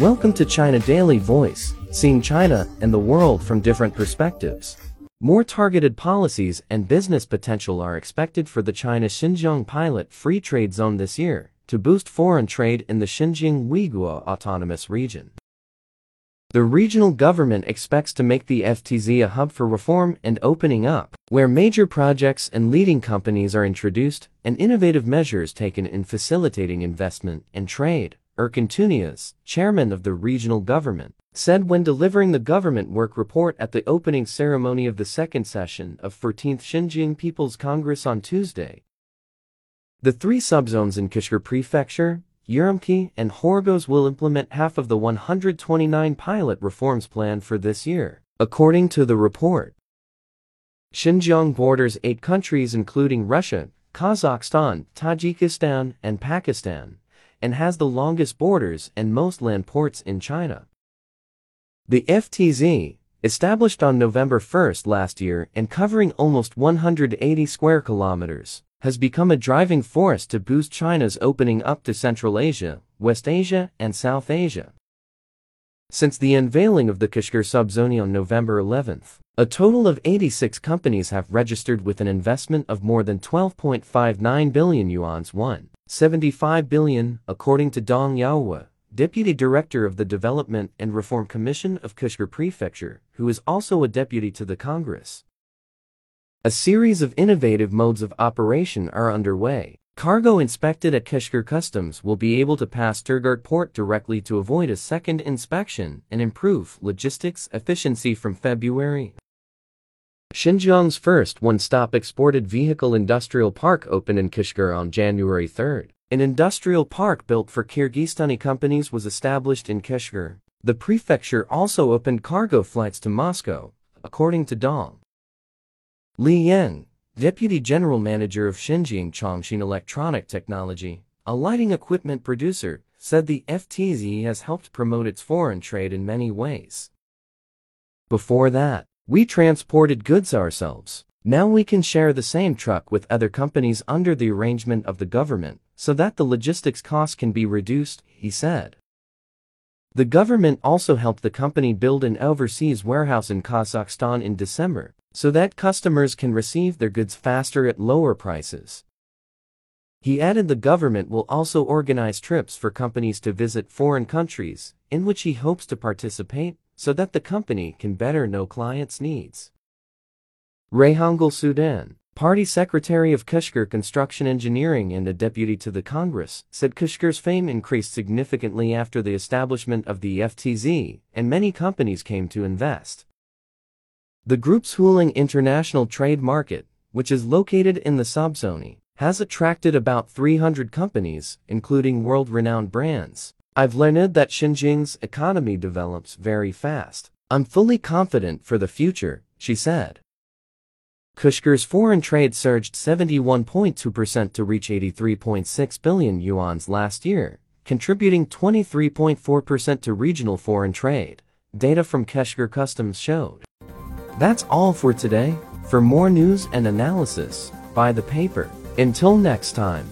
Welcome to China Daily Voice, seeing China and the world from different perspectives. More targeted policies and business potential are expected for the China Xinjiang Pilot Free Trade Zone this year to boost foreign trade in the Xinjiang Uyghur Autonomous Region. The regional government expects to make the FTZ a hub for reform and opening up, where major projects and leading companies are introduced and innovative measures taken in facilitating investment and trade. Erkin Tuniyaz, chairman of the regional government, said when delivering the government work report at the opening ceremony of the second session of 14th Xinjiang People's Congress on Tuesday. The three subzones in Kashgar Prefecture, Urumqi, and Horgos will implement half of the 129 pilot reforms planned for this year, according to the report. Xinjiang borders eight countries including Russia, Kazakhstan, Tajikistan, and Pakistan, and has the longest borders and most land ports in China. The FTZ, established on November 1 last year and covering almost 180 square kilometers, has become a driving force to boost China's opening up to Central Asia, West Asia, and South Asia. Since the unveiling of the Kashgar subzone on November 11th, a total of 86 companies have registered with an investment of more than 12.59 billion yuan's won, 75 billion, according to Dong Yaohua, Deputy Director of the Development and Reform Commission of Kashgar Prefecture, who is also a deputy to the Congress. A series of innovative modes of operation are underway. Cargo inspected at Kashgar Customs will be able to pass Torugart Port directly to avoid a second inspection and improve logistics efficiency from February. Xinjiang's first one-stop exported vehicle industrial park opened in Kashgar on January 3. An industrial park built for Kyrgyzstani companies was established in Kashgar. The prefecture also opened cargo flights to Moscow, according to Dong. Li Yang, Deputy General Manager of Xinjiang Chongqing Electronic Technology, a lighting equipment producer, said the FTZ has helped promote its foreign trade in many ways. Before that, we transported goods ourselves. Now we can share the same truck with other companies under the arrangement of the government, so that the logistics costs can be reduced, he said. The government also helped the company build an overseas warehouse in Kazakhstan in December, so that customers can receive their goods faster at lower prices. He added the government will also organize trips for companies to visit foreign countries, in which he hopes to participate, so that the company can better know clients' needs. Rayhangal Sudan, Party Secretary of Kashgar Construction Engineering and a deputy to the Congress, said Kashgar's fame increased significantly after the establishment of the FTZ, and many companies came to invest. The group's Huling International Trade Market, which is located in the subzone, has attracted about 300 companies, including world-renowned brands. I've learned that Xinjiang's economy develops very fast. I'm fully confident for the future, she said. Kashgar's foreign trade surged 71.2% to reach 83.6 billion yuan's last year, contributing 23.4% to regional foreign trade, data from Kashgar Customs showed. That's all for today. For more news and analysis, buy the paper. Until next time.